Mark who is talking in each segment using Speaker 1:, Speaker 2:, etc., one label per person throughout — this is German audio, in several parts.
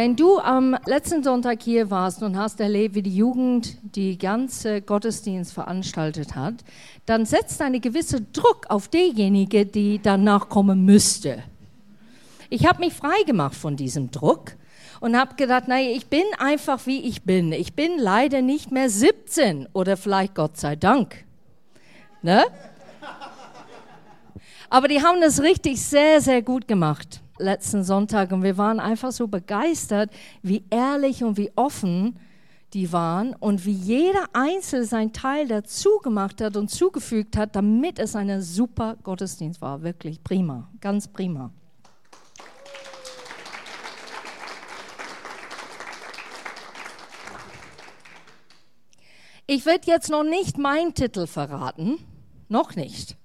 Speaker 1: Wenn du am letzten Sonntag hier warst und hast erlebt, wie die Jugend die ganze Gottesdienst veranstaltet hat, dann setzt eine gewisse Druck auf diejenige, die danach kommen müsste. Ich habe mich frei gemacht von diesem Druck und habe gedacht, naja, ich bin einfach wie ich bin. Ich bin leider nicht mehr 17 oder vielleicht Gott sei Dank. Ne? Aber die haben das richtig sehr, sehr gut gemacht letzten Sonntag und wir waren einfach so begeistert, wie ehrlich und wie offen die waren und wie jeder Einzelne sein Teil dazu gemacht hat und zugefügt hat, damit es ein super Gottesdienst war. Wirklich prima, ganz prima. Ich werde jetzt noch nicht meinen Titel verraten, noch nicht.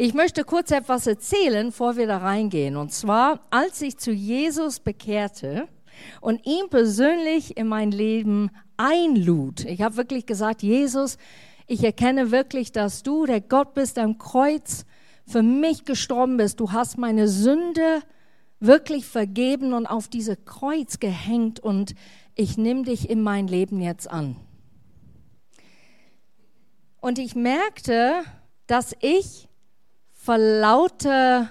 Speaker 1: Ich möchte kurz etwas erzählen, bevor wir da reingehen. Und zwar, als ich zu Jesus bekehrte und ihn persönlich in mein Leben einlud. Ich habe wirklich gesagt, Jesus, ich erkenne wirklich, dass du der Gott bist, am Kreuz für mich gestorben bist. Du hast meine Sünde wirklich vergeben und auf diese Kreuz gehängt und ich nehme dich in mein Leben jetzt an. Und ich merkte, dass ich vor lauter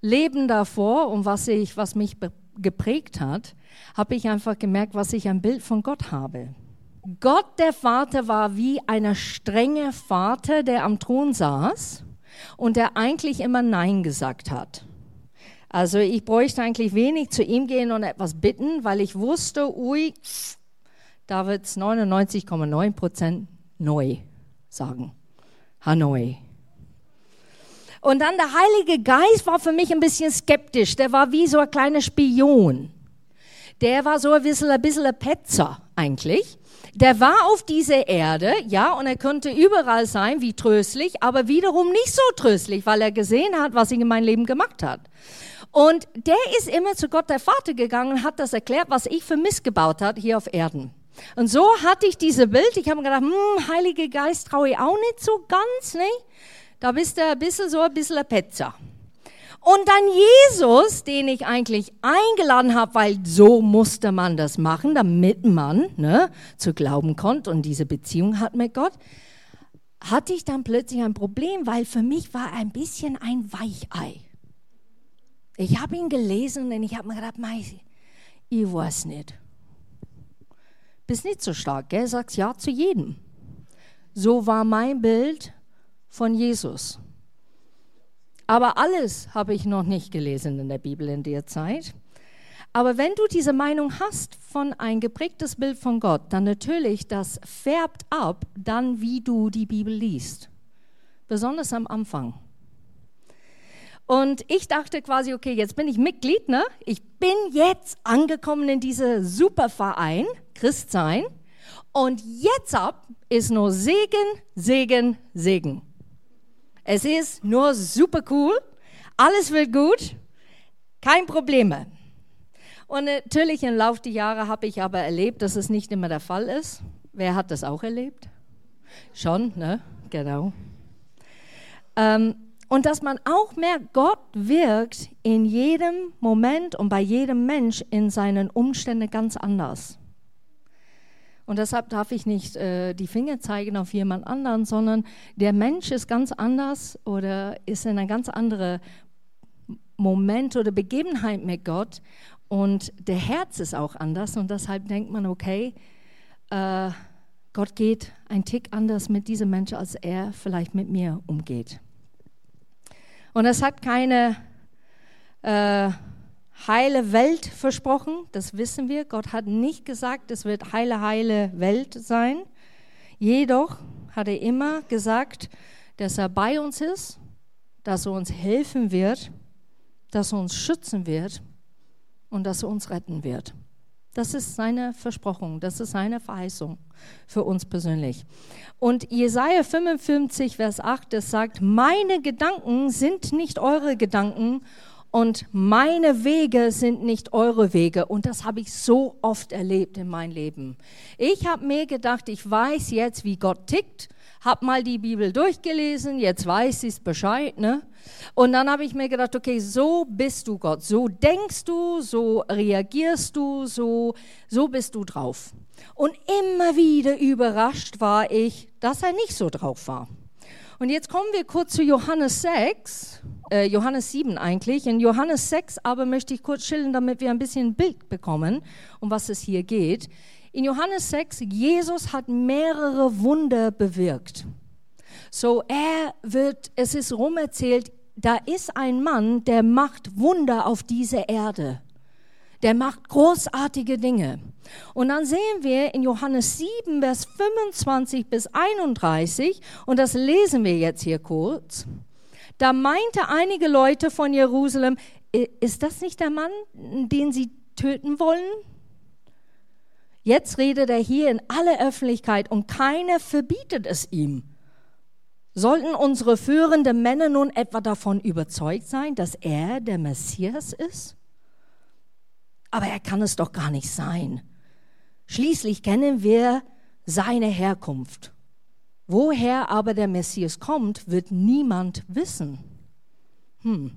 Speaker 1: Leben davor und was, ich, was mich geprägt hat, habe ich einfach gemerkt, was ich ein Bild von Gott habe. Gott, der Vater, war wie ein strenger Vater, der am Thron saß und der eigentlich immer Nein gesagt hat. Also ich bräuchte eigentlich wenig zu ihm gehen und etwas bitten, weil ich wusste, ui, da wird es 99,9 Prozent neu sagen. Hanoi. Und dann der Heilige Geist war für mich ein bisschen skeptisch. Der war wie so ein kleiner Spion. Der war so ein bisschen ein, bisschen ein Petzer eigentlich. Der war auf dieser Erde, ja, und er könnte überall sein, wie tröstlich, aber wiederum nicht so tröstlich, weil er gesehen hat, was ich in meinem Leben gemacht hat. Und der ist immer zu Gott der Vater gegangen und hat das erklärt, was ich für Mist gebaut hat hier auf Erden. Und so hatte ich diese Bild. Ich habe mir gedacht, hm, Heilige Geist traue ich auch nicht so ganz, ne? Da bist du ein bisschen so ein bisschen ein Petzer. Und dann Jesus, den ich eigentlich eingeladen habe, weil so musste man das machen, damit man ne, zu glauben konnte und diese Beziehung hat mit Gott, hatte ich dann plötzlich ein Problem, weil für mich war ein bisschen ein Weichei. Ich habe ihn gelesen und ich habe mir gedacht, ich weiß nicht. Bist nicht so stark, gell? Sagst ja zu jedem. So war mein Bild von Jesus. Aber alles habe ich noch nicht gelesen in der Bibel in der Zeit. Aber wenn du diese Meinung hast von ein geprägtes Bild von Gott, dann natürlich, das färbt ab, dann wie du die Bibel liest. Besonders am Anfang. Und ich dachte quasi, okay, jetzt bin ich Mitglied, ne? Ich bin jetzt angekommen in diese Superverein, Christsein. Und jetzt ab ist nur Segen, Segen, Segen. Es ist nur super cool. Alles wird gut. Kein Problem. Und natürlich im Laufe der Jahre habe ich aber erlebt, dass es nicht immer der Fall ist. Wer hat das auch erlebt? Schon, ne? Genau. Ähm, und dass man auch merkt, Gott wirkt in jedem Moment und bei jedem Mensch in seinen Umständen ganz anders. Und deshalb darf ich nicht äh, die Finger zeigen auf jemand anderen, sondern der Mensch ist ganz anders oder ist in einem ganz anderen Moment oder Begebenheit mit Gott. Und der Herz ist auch anders. Und deshalb denkt man, okay, äh, Gott geht ein Tick anders mit diesem Menschen, als er vielleicht mit mir umgeht. Und es hat keine äh, heile Welt versprochen, das wissen wir. Gott hat nicht gesagt, es wird heile, heile Welt sein. Jedoch hat er immer gesagt, dass er bei uns ist, dass er uns helfen wird, dass er uns schützen wird und dass er uns retten wird. Das ist seine Versprochung, das ist seine Verheißung für uns persönlich. Und Jesaja 55, Vers 8, das sagt: Meine Gedanken sind nicht eure Gedanken und meine Wege sind nicht eure Wege. Und das habe ich so oft erlebt in meinem Leben. Ich habe mir gedacht, ich weiß jetzt, wie Gott tickt, habe mal die Bibel durchgelesen, jetzt weiß ich Bescheid. Ne? Und dann habe ich mir gedacht, okay, so bist du Gott, so denkst du, so reagierst du, so, so bist du drauf. Und immer wieder überrascht war ich, dass er nicht so drauf war. Und jetzt kommen wir kurz zu Johannes 6, äh, Johannes 7 eigentlich. In Johannes 6 aber möchte ich kurz schildern, damit wir ein bisschen ein Bild bekommen, um was es hier geht. In Johannes 6, Jesus hat mehrere Wunder bewirkt. So, er wird, es ist rumerzählt, da ist ein Mann, der macht Wunder auf dieser Erde. Der macht großartige Dinge. Und dann sehen wir in Johannes 7, Vers 25 bis 31, und das lesen wir jetzt hier kurz, da meinte einige Leute von Jerusalem, ist das nicht der Mann, den sie töten wollen? Jetzt redet er hier in aller Öffentlichkeit und keiner verbietet es ihm. Sollten unsere führenden Männer nun etwa davon überzeugt sein, dass er der Messias ist? Aber er kann es doch gar nicht sein. Schließlich kennen wir seine Herkunft. Woher aber der Messias kommt, wird niemand wissen. Hm.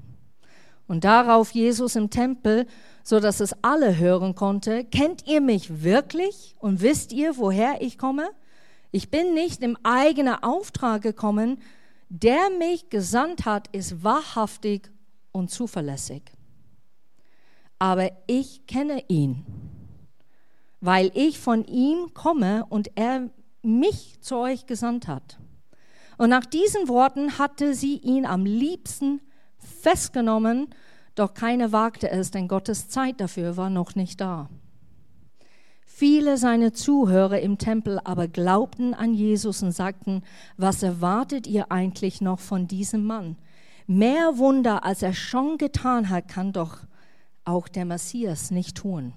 Speaker 1: Und darauf Jesus im Tempel, so dass es alle hören konnte, kennt ihr mich wirklich und wisst ihr, woher ich komme? Ich bin nicht im eigenen Auftrag gekommen, der mich gesandt hat, ist wahrhaftig und zuverlässig aber ich kenne ihn, weil ich von ihm komme und er mich zu euch gesandt hat. Und nach diesen Worten hatte sie ihn am liebsten festgenommen, doch keiner wagte es, denn Gottes Zeit dafür war noch nicht da. Viele seiner Zuhörer im Tempel aber glaubten an Jesus und sagten, was erwartet ihr eigentlich noch von diesem Mann? Mehr Wunder, als er schon getan hat, kann doch auch der Messias nicht tun.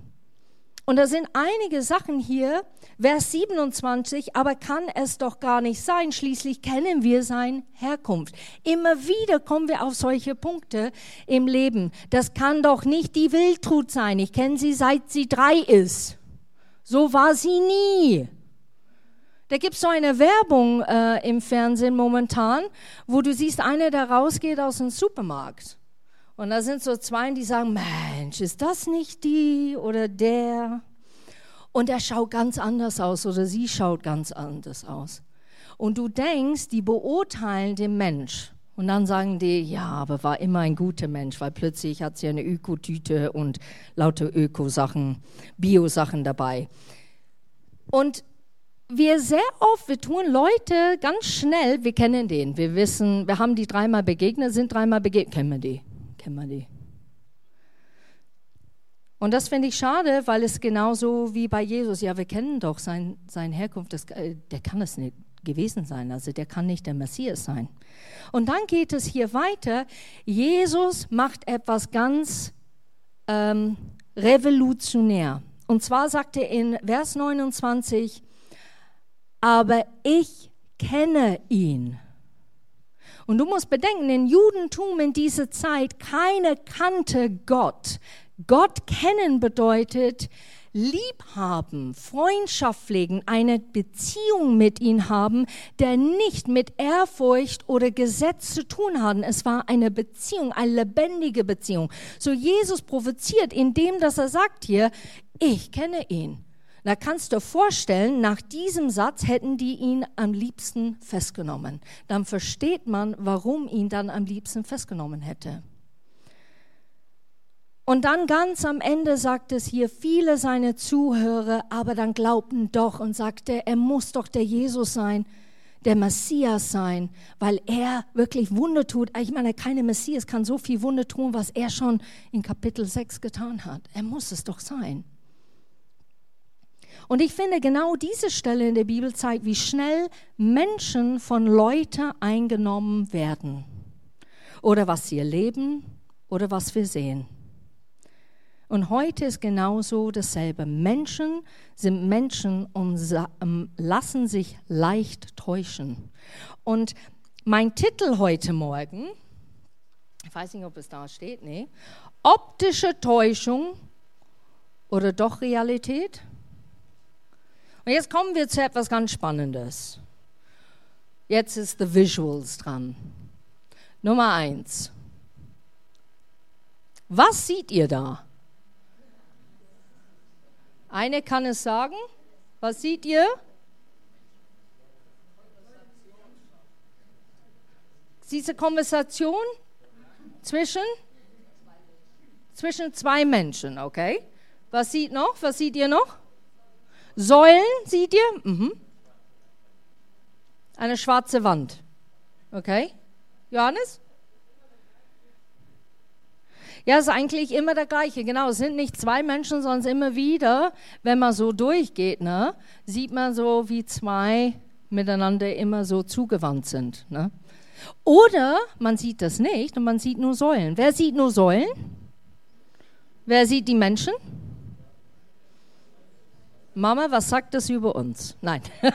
Speaker 1: Und da sind einige Sachen hier, Vers 27, aber kann es doch gar nicht sein, schließlich kennen wir seine Herkunft. Immer wieder kommen wir auf solche Punkte im Leben. Das kann doch nicht die Wildtrut sein. Ich kenne sie seit sie drei ist. So war sie nie. Da gibt es so eine Werbung äh, im Fernsehen momentan, wo du siehst, einer, der rausgeht aus dem Supermarkt. Und da sind so zwei, die sagen, Mensch, ist das nicht die oder der? Und er schaut ganz anders aus oder sie schaut ganz anders aus. Und du denkst, die beurteilen den Mensch. Und dann sagen die, ja, aber war immer ein guter Mensch, weil plötzlich hat sie eine Ökotüte und lauter Ökosachen, Bio-Sachen dabei. Und wir sehr oft, wir tun Leute ganz schnell, wir kennen den, wir wissen, wir haben die dreimal begegnet, sind dreimal begegnet, kennen wir die kennen wir die. Und das finde ich schade, weil es genauso wie bei Jesus, ja, wir kennen doch sein, seine Herkunft, das, äh, der kann es nicht gewesen sein, also der kann nicht der Messias sein. Und dann geht es hier weiter, Jesus macht etwas ganz ähm, revolutionär. Und zwar sagt er in Vers 29, aber ich kenne ihn. Und du musst bedenken, in Judentum in dieser Zeit, keiner kannte Gott. Gott kennen bedeutet liebhaben, Freundschaft pflegen, eine Beziehung mit ihm haben, der nicht mit Ehrfurcht oder Gesetz zu tun hat. Es war eine Beziehung, eine lebendige Beziehung. So Jesus provoziert, indem dass er sagt hier, ich kenne ihn. Da kannst du dir vorstellen, nach diesem Satz hätten die ihn am liebsten festgenommen. Dann versteht man, warum ihn dann am liebsten festgenommen hätte. Und dann ganz am Ende sagt es hier, viele seine Zuhörer, aber dann glaubten doch und sagte, er muss doch der Jesus sein, der Messias sein, weil er wirklich Wunder tut. Ich meine, keine Messias kann so viel Wunder tun, was er schon in Kapitel 6 getan hat. Er muss es doch sein. Und ich finde, genau diese Stelle in der Bibel zeigt, wie schnell Menschen von Leuten eingenommen werden. Oder was sie erleben oder was wir sehen. Und heute ist genauso dasselbe. Menschen sind Menschen und ähm, lassen sich leicht täuschen. Und mein Titel heute Morgen Ich weiß nicht, ob es da steht, nee. Optische Täuschung oder doch Realität? Und jetzt kommen wir zu etwas ganz Spannendes. Jetzt ist the Visuals dran. Nummer eins. Was seht ihr da? Eine kann es sagen. Was seht ihr? Diese Konversation zwischen, zwischen zwei Menschen, okay? Was sieht noch? Was seht ihr noch? Säulen, seht ihr? Mhm. Eine schwarze Wand. Okay? Johannes? Ja, es ist eigentlich immer der gleiche. Genau, es sind nicht zwei Menschen, sondern immer wieder, wenn man so durchgeht, ne, sieht man so, wie zwei miteinander immer so zugewandt sind. Ne? Oder man sieht das nicht und man sieht nur Säulen. Wer sieht nur Säulen? Wer sieht die Menschen? Mama, was sagt das über uns? Nein.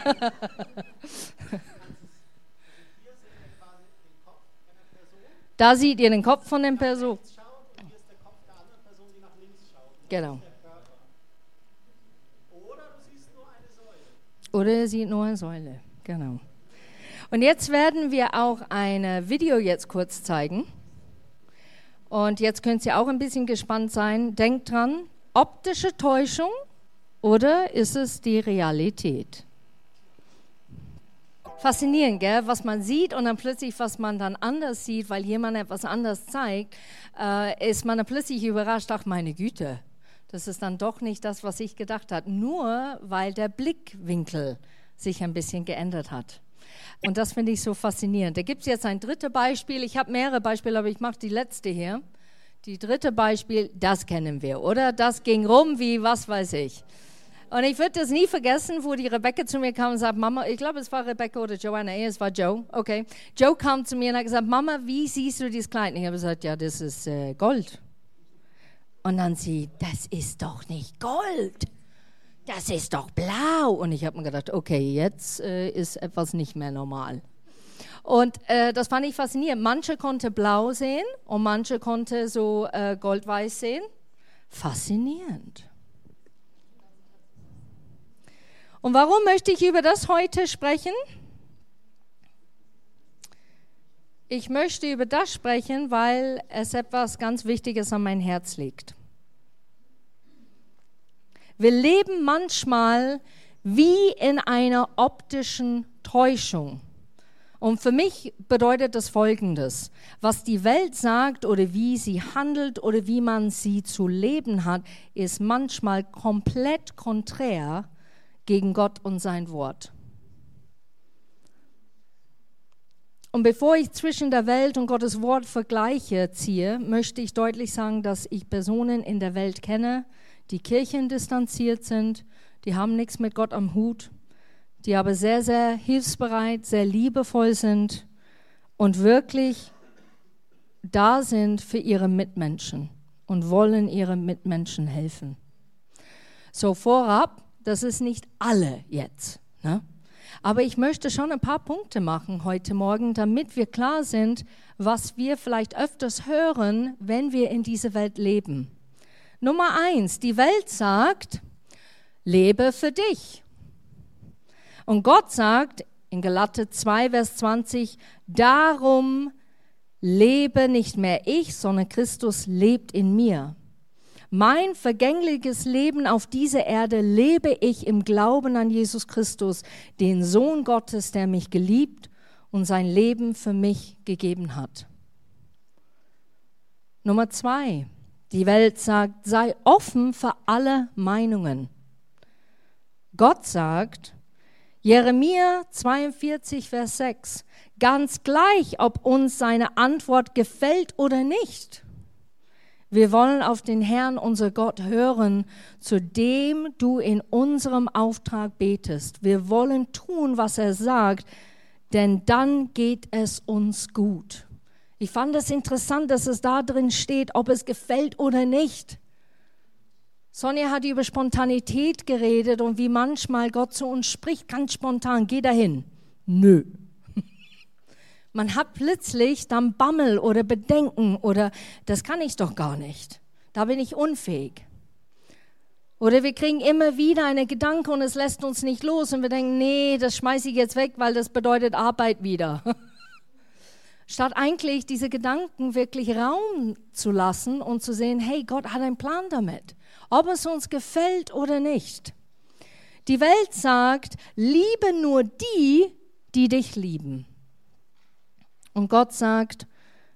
Speaker 1: da seht ihr den Kopf von der Person. Genau. Oder er sieht nur eine Säule. Genau. Und jetzt werden wir auch ein Video jetzt kurz zeigen. Und jetzt könnt ihr auch ein bisschen gespannt sein. Denkt dran, optische Täuschung oder ist es die Realität? Faszinierend, gell? was man sieht und dann plötzlich, was man dann anders sieht, weil jemand etwas anders zeigt, äh, ist man dann plötzlich überrascht, ach meine Güte, das ist dann doch nicht das, was ich gedacht habe, nur weil der Blickwinkel sich ein bisschen geändert hat. Und das finde ich so faszinierend. Da gibt es jetzt ein drittes Beispiel. Ich habe mehrere Beispiele, aber ich mache die letzte hier. Die dritte Beispiel, das kennen wir, oder? Das ging rum wie was weiß ich. Und ich würde das nie vergessen, wo die Rebecca zu mir kam und sagt, Mama, ich glaube, es war Rebecca oder Joanna, es war Joe, okay. Joe kam zu mir und hat gesagt, Mama, wie siehst du dieses Kleid? Und ich habe gesagt, ja, das ist äh, Gold. Und dann sie, das ist doch nicht Gold, das ist doch blau. Und ich habe mir gedacht, okay, jetzt äh, ist etwas nicht mehr normal. Und äh, das fand ich faszinierend. Manche konnte blau sehen und manche konnte so äh, goldweiß sehen. Faszinierend. Und warum möchte ich über das heute sprechen? Ich möchte über das sprechen, weil es etwas ganz Wichtiges an mein Herz liegt. Wir leben manchmal wie in einer optischen Täuschung. Und für mich bedeutet das Folgendes. Was die Welt sagt oder wie sie handelt oder wie man sie zu leben hat, ist manchmal komplett konträr gegen Gott und sein Wort. Und bevor ich zwischen der Welt und Gottes Wort Vergleiche ziehe, möchte ich deutlich sagen, dass ich Personen in der Welt kenne, die Kirchen distanziert sind, die haben nichts mit Gott am Hut, die aber sehr, sehr hilfsbereit, sehr liebevoll sind und wirklich da sind für ihre Mitmenschen und wollen ihren Mitmenschen helfen. So vorab, das ist nicht alle jetzt. Ne? Aber ich möchte schon ein paar Punkte machen heute Morgen, damit wir klar sind, was wir vielleicht öfters hören, wenn wir in dieser Welt leben. Nummer eins, die Welt sagt, lebe für dich. Und Gott sagt in Galater 2, Vers 20, darum lebe nicht mehr ich, sondern Christus lebt in mir. Mein vergängliches Leben auf dieser Erde lebe ich im Glauben an Jesus Christus, den Sohn Gottes, der mich geliebt und sein Leben für mich gegeben hat. Nummer zwei. Die Welt sagt, sei offen für alle Meinungen. Gott sagt, Jeremia 42, Vers 6, ganz gleich, ob uns seine Antwort gefällt oder nicht. Wir wollen auf den Herrn, unser Gott, hören, zu dem du in unserem Auftrag betest. Wir wollen tun, was er sagt, denn dann geht es uns gut. Ich fand es interessant, dass es da drin steht, ob es gefällt oder nicht. Sonja hat über Spontanität geredet und wie manchmal Gott zu uns spricht, ganz spontan, geh dahin. Nö. Man hat plötzlich dann Bammel oder Bedenken oder das kann ich doch gar nicht. Da bin ich unfähig. Oder wir kriegen immer wieder eine Gedanke und es lässt uns nicht los und wir denken, nee, das schmeiße ich jetzt weg, weil das bedeutet Arbeit wieder. Statt eigentlich diese Gedanken wirklich Raum zu lassen und zu sehen, hey, Gott hat einen Plan damit, ob es uns gefällt oder nicht. Die Welt sagt, liebe nur die, die dich lieben. Und Gott sagt,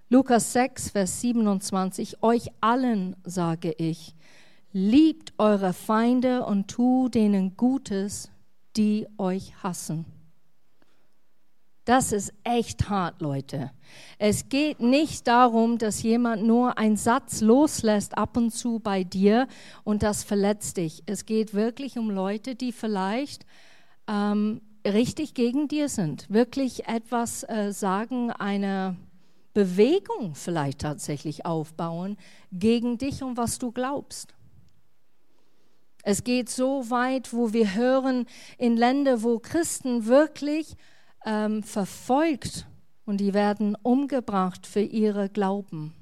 Speaker 1: Lukas 6, Vers 27, euch allen sage ich, liebt eure Feinde und tu denen Gutes, die euch hassen. Das ist echt hart, Leute. Es geht nicht darum, dass jemand nur einen Satz loslässt ab und zu bei dir und das verletzt dich. Es geht wirklich um Leute, die vielleicht ähm, richtig gegen dir sind, wirklich etwas äh, sagen, eine Bewegung vielleicht tatsächlich aufbauen gegen dich und was du glaubst. Es geht so weit, wo wir hören in Ländern, wo Christen wirklich ähm, verfolgt und die werden umgebracht für ihre Glauben.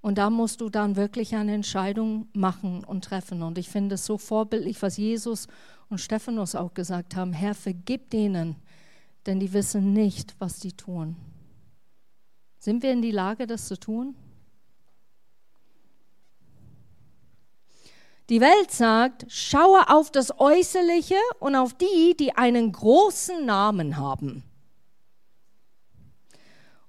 Speaker 1: Und da musst du dann wirklich eine Entscheidung machen und treffen. Und ich finde es so vorbildlich, was Jesus und Stephanus auch gesagt haben. Herr, vergib denen, denn die wissen nicht, was sie tun. Sind wir in die Lage, das zu tun? Die Welt sagt, schaue auf das Äußerliche und auf die, die einen großen Namen haben.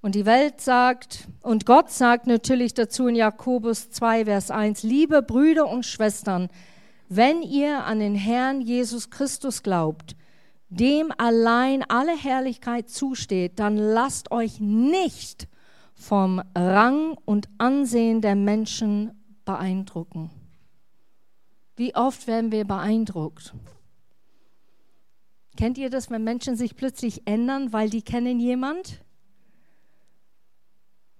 Speaker 1: Und die Welt sagt, und Gott sagt natürlich dazu in Jakobus 2, Vers 1, liebe Brüder und Schwestern, wenn ihr an den Herrn Jesus Christus glaubt, dem allein alle Herrlichkeit zusteht, dann lasst euch nicht vom Rang und Ansehen der Menschen beeindrucken. Wie oft werden wir beeindruckt? Kennt ihr das, wenn Menschen sich plötzlich ändern, weil die kennen jemand?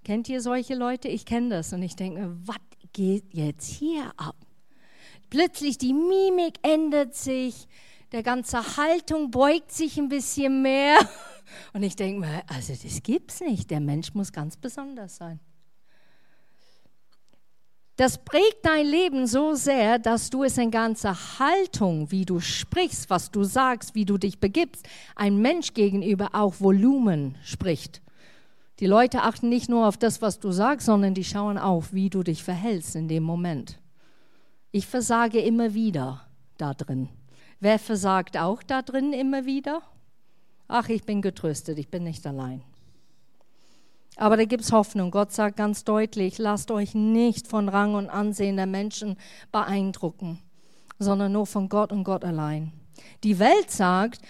Speaker 1: Kennt ihr solche Leute? Ich kenne das und ich denke, was geht jetzt hier ab? Plötzlich die Mimik ändert sich, der ganze Haltung beugt sich ein bisschen mehr. Und ich denke mir, also das gibt's nicht. Der Mensch muss ganz besonders sein. Das prägt dein Leben so sehr, dass du es in ganzer Haltung, wie du sprichst, was du sagst, wie du dich begibst, ein Mensch gegenüber auch Volumen spricht. Die Leute achten nicht nur auf das, was du sagst, sondern die schauen auf, wie du dich verhältst in dem Moment. Ich versage immer wieder da drin. Wer versagt auch da drin immer wieder? Ach, ich bin getröstet, ich bin nicht allein. Aber da gibt es Hoffnung. Gott sagt ganz deutlich, lasst euch nicht von Rang und Ansehen der Menschen beeindrucken, sondern nur von Gott und Gott allein. Die Welt sagt,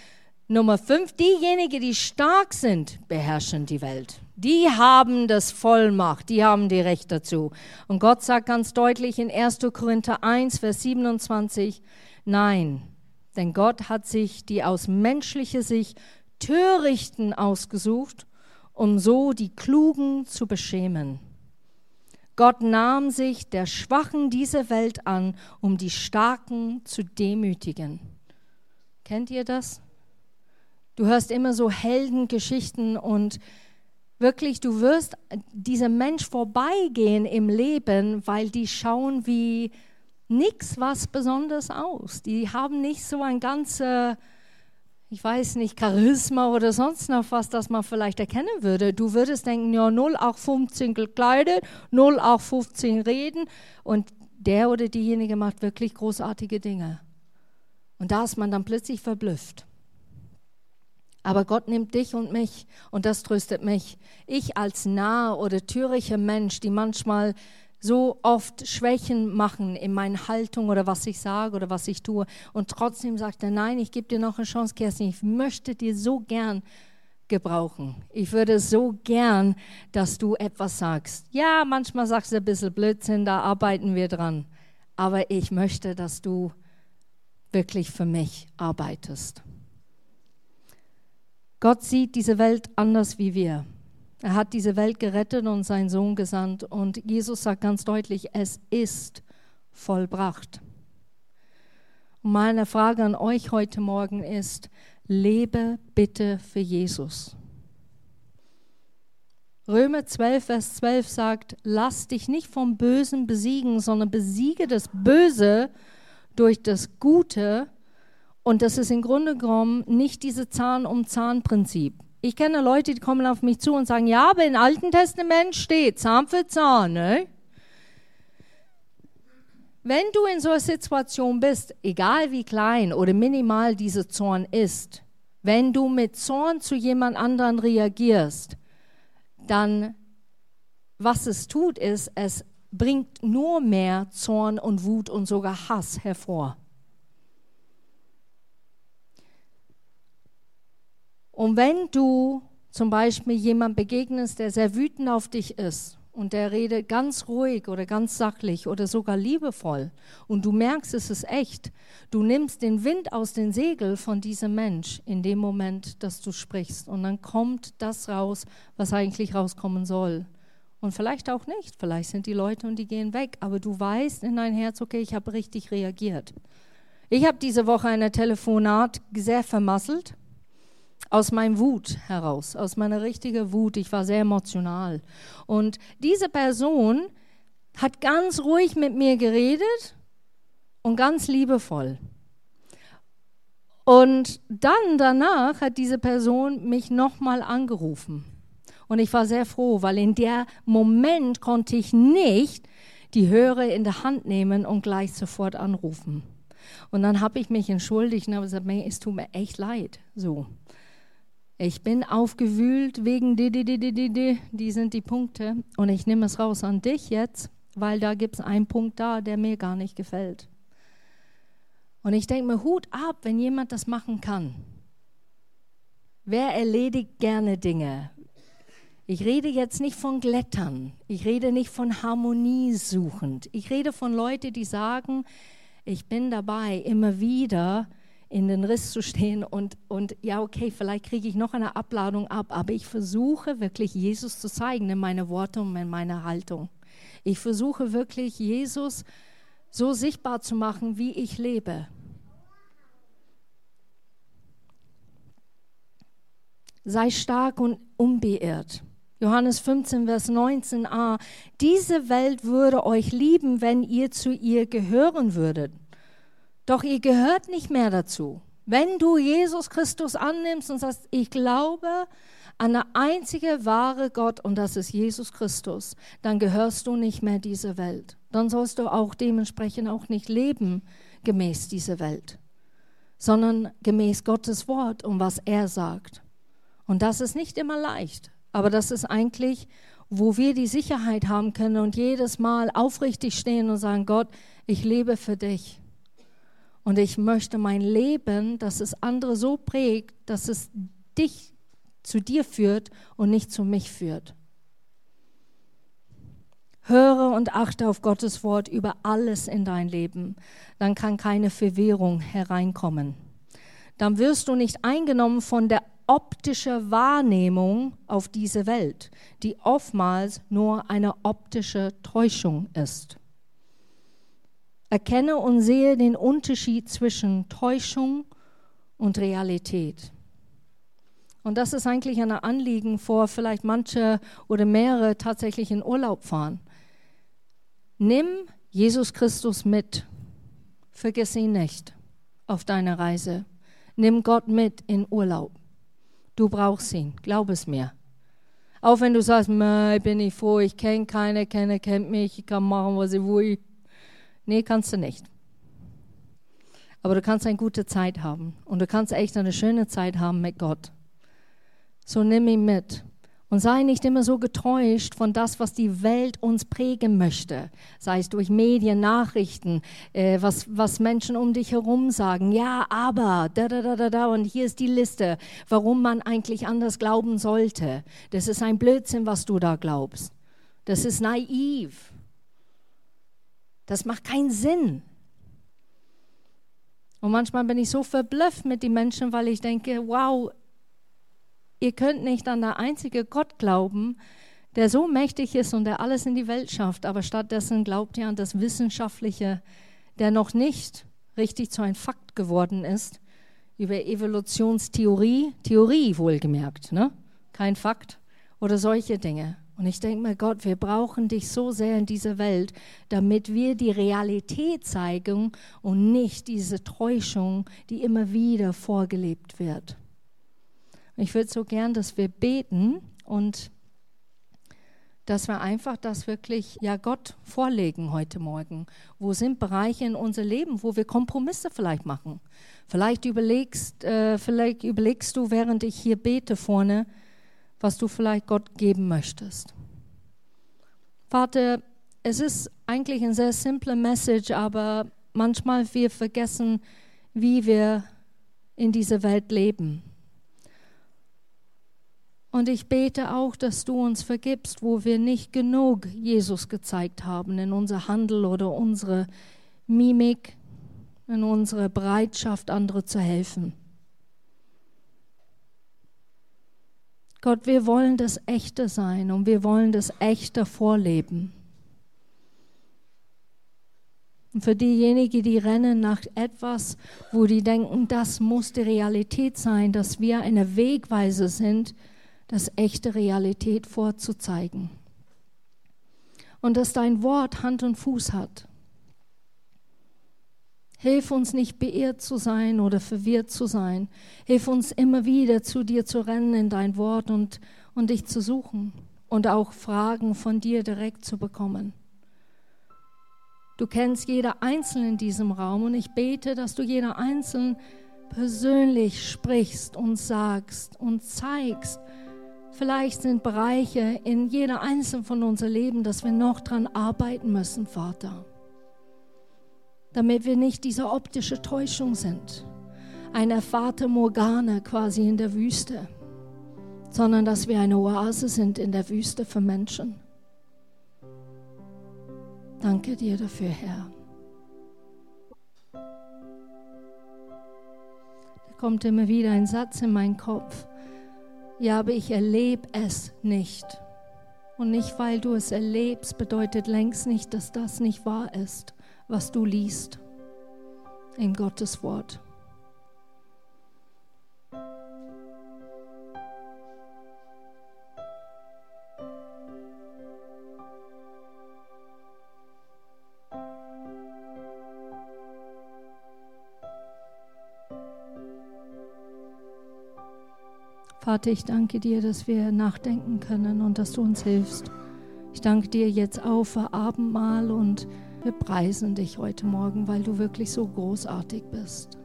Speaker 1: Nummer fünf, diejenigen, die stark sind, beherrschen die Welt. Die haben das Vollmacht, die haben die Recht dazu. Und Gott sagt ganz deutlich in 1. Korinther 1, Vers 27, nein, denn Gott hat sich die aus menschlicher Sicht Törichten ausgesucht, um so die Klugen zu beschämen. Gott nahm sich der Schwachen dieser Welt an, um die Starken zu demütigen. Kennt ihr das? Du hörst immer so Heldengeschichten und wirklich, du wirst diesem Mensch vorbeigehen im Leben, weil die schauen wie nichts was Besonderes aus. Die haben nicht so ein ganzer ich weiß nicht, Charisma oder sonst noch was, das man vielleicht erkennen würde. Du würdest denken, ja, 0815 gekleidet, 0815 reden und der oder diejenige macht wirklich großartige Dinge. Und da ist man dann plötzlich verblüfft. Aber Gott nimmt dich und mich und das tröstet mich. Ich als nah oder törichter Mensch, die manchmal so oft Schwächen machen in meiner Haltung oder was ich sage oder was ich tue. Und trotzdem sagt er, nein, ich gebe dir noch eine Chance, Kerstin, ich möchte dir so gern gebrauchen. Ich würde so gern, dass du etwas sagst. Ja, manchmal sagst du ein bisschen Blödsinn, da arbeiten wir dran. Aber ich möchte, dass du wirklich für mich arbeitest. Gott sieht diese Welt anders wie wir. Er hat diese Welt gerettet und seinen Sohn gesandt. Und Jesus sagt ganz deutlich, es ist vollbracht. Und meine Frage an euch heute Morgen ist, lebe bitte für Jesus. Römer 12, Vers 12 sagt, lass dich nicht vom Bösen besiegen, sondern besiege das Böse durch das Gute. Und das ist im Grunde genommen nicht dieses Zahn-um-Zahn-Prinzip. Ich kenne Leute, die kommen auf mich zu und sagen, ja, aber im Alten Testament steht Zahn für Zahn. Ne? Wenn du in so einer Situation bist, egal wie klein oder minimal dieser Zorn ist, wenn du mit Zorn zu jemand anderen reagierst, dann was es tut, ist, es bringt nur mehr Zorn und Wut und sogar Hass hervor. Und wenn du zum Beispiel jemand begegnest, der sehr wütend auf dich ist und der redet ganz ruhig oder ganz sachlich oder sogar liebevoll und du merkst, es ist echt, du nimmst den Wind aus den Segeln von diesem Mensch in dem Moment, dass du sprichst und dann kommt das raus, was eigentlich rauskommen soll. Und vielleicht auch nicht, vielleicht sind die Leute und die gehen weg, aber du weißt in dein Herz, okay, ich habe richtig reagiert. Ich habe diese Woche eine Telefonat sehr vermasselt aus meinem Wut heraus, aus meiner richtigen Wut. Ich war sehr emotional. Und diese Person hat ganz ruhig mit mir geredet und ganz liebevoll. Und dann danach hat diese Person mich nochmal angerufen. Und ich war sehr froh, weil in der Moment konnte ich nicht die Hörer in der Hand nehmen und gleich sofort anrufen. Und dann habe ich mich entschuldigt und habe gesagt, es tut mir echt leid. So. Ich bin aufgewühlt wegen die, die, die, die, die, die, die sind die Punkte. Und ich nehme es raus an dich jetzt, weil da gibt es einen Punkt da, der mir gar nicht gefällt. Und ich denke mir, Hut ab, wenn jemand das machen kann. Wer erledigt gerne Dinge? Ich rede jetzt nicht von Glättern. Ich rede nicht von Harmonie suchend. Ich rede von Leuten, die sagen, ich bin dabei, immer wieder in den Riss zu stehen und, und ja, okay, vielleicht kriege ich noch eine Abladung ab, aber ich versuche wirklich Jesus zu zeigen in meine Worte und in meiner Haltung. Ich versuche wirklich Jesus so sichtbar zu machen, wie ich lebe. Sei stark und unbeirrt. Johannes 15, Vers 19a. Diese Welt würde euch lieben, wenn ihr zu ihr gehören würdet. Doch ihr gehört nicht mehr dazu. Wenn du Jesus Christus annimmst und sagst, ich glaube an der einzige wahre Gott und das ist Jesus Christus, dann gehörst du nicht mehr dieser Welt. Dann sollst du auch dementsprechend auch nicht leben gemäß dieser Welt, sondern gemäß Gottes Wort und was er sagt. Und das ist nicht immer leicht, aber das ist eigentlich, wo wir die Sicherheit haben können und jedes Mal aufrichtig stehen und sagen, Gott, ich lebe für dich. Und ich möchte mein Leben, dass es andere so prägt, dass es dich zu dir führt und nicht zu mich führt. Höre und achte auf Gottes Wort über alles in dein Leben. Dann kann keine Verwirrung hereinkommen. Dann wirst du nicht eingenommen von der optischen Wahrnehmung auf diese Welt, die oftmals nur eine optische Täuschung ist. Erkenne und sehe den Unterschied zwischen Täuschung und Realität. Und das ist eigentlich ein Anliegen vor vielleicht manche oder mehrere tatsächlich in Urlaub fahren. Nimm Jesus Christus mit. Vergiss ihn nicht auf deiner Reise. Nimm Gott mit in Urlaub. Du brauchst ihn, glaub es mir. Auch wenn du sagst, ich bin nicht froh, ich kenne keine, keiner kennt mich, ich kann machen, was ich will. Nee, kannst du nicht. Aber du kannst eine gute Zeit haben und du kannst echt eine schöne Zeit haben mit Gott. So nimm ihn mit und sei nicht immer so getäuscht von das, was die Welt uns prägen möchte, sei es durch Medien, Nachrichten, äh, was, was Menschen um dich herum sagen. Ja, aber, da, da, da, da, da, und hier ist die Liste, warum man eigentlich anders glauben sollte. Das ist ein Blödsinn, was du da glaubst. Das ist naiv. Das macht keinen Sinn. Und manchmal bin ich so verblüfft mit den Menschen, weil ich denke, wow, ihr könnt nicht an der einzige Gott glauben, der so mächtig ist und der alles in die Welt schafft, aber stattdessen glaubt ihr an das Wissenschaftliche, der noch nicht richtig zu einem Fakt geworden ist, über Evolutionstheorie, Theorie wohlgemerkt, ne? kein Fakt oder solche Dinge. Und ich denke mir, Gott, wir brauchen dich so sehr in dieser Welt, damit wir die Realität zeigen und nicht diese Täuschung, die immer wieder vorgelebt wird. Ich würde so gern, dass wir beten und dass wir einfach das wirklich ja Gott vorlegen heute Morgen. Wo sind Bereiche in unser Leben, wo wir Kompromisse vielleicht machen? Vielleicht überlegst, äh, vielleicht überlegst du, während ich hier bete vorne, was du vielleicht Gott geben möchtest. Vater, es ist eigentlich ein sehr simpler Message, aber manchmal wir vergessen, wie wir in dieser Welt leben. Und ich bete auch, dass du uns vergibst, wo wir nicht genug Jesus gezeigt haben in unser Handel oder unsere Mimik, in unsere Bereitschaft, andere zu helfen. Gott, wir wollen das Echte sein und wir wollen das Echte vorleben. Und für diejenigen, die rennen nach etwas, wo die denken, das muss die Realität sein, dass wir eine Wegweise sind, das echte Realität vorzuzeigen. Und dass dein Wort Hand und Fuß hat. Hilf uns nicht beirrt zu sein oder verwirrt zu sein. Hilf uns immer wieder zu dir zu rennen in dein Wort und, und dich zu suchen und auch Fragen von dir direkt zu bekommen. Du kennst jeder Einzelne in diesem Raum und ich bete, dass du jeder Einzelne persönlich sprichst und sagst und zeigst. Vielleicht sind Bereiche in jeder Einzelnen von unserem Leben, dass wir noch dran arbeiten müssen, Vater damit wir nicht diese optische Täuschung sind, eine Fata Morgana quasi in der Wüste, sondern dass wir eine Oase sind in der Wüste für Menschen. Danke dir dafür, Herr. Da kommt immer wieder ein Satz in meinen Kopf. Ja, aber ich erlebe es nicht. Und nicht, weil du es erlebst, bedeutet längst nicht, dass das nicht wahr ist was du liest in Gottes Wort. Vater, ich danke dir, dass wir nachdenken können und dass du uns hilfst. Ich danke dir jetzt auch für Abendmahl und wir preisen dich heute Morgen, weil du wirklich so großartig bist.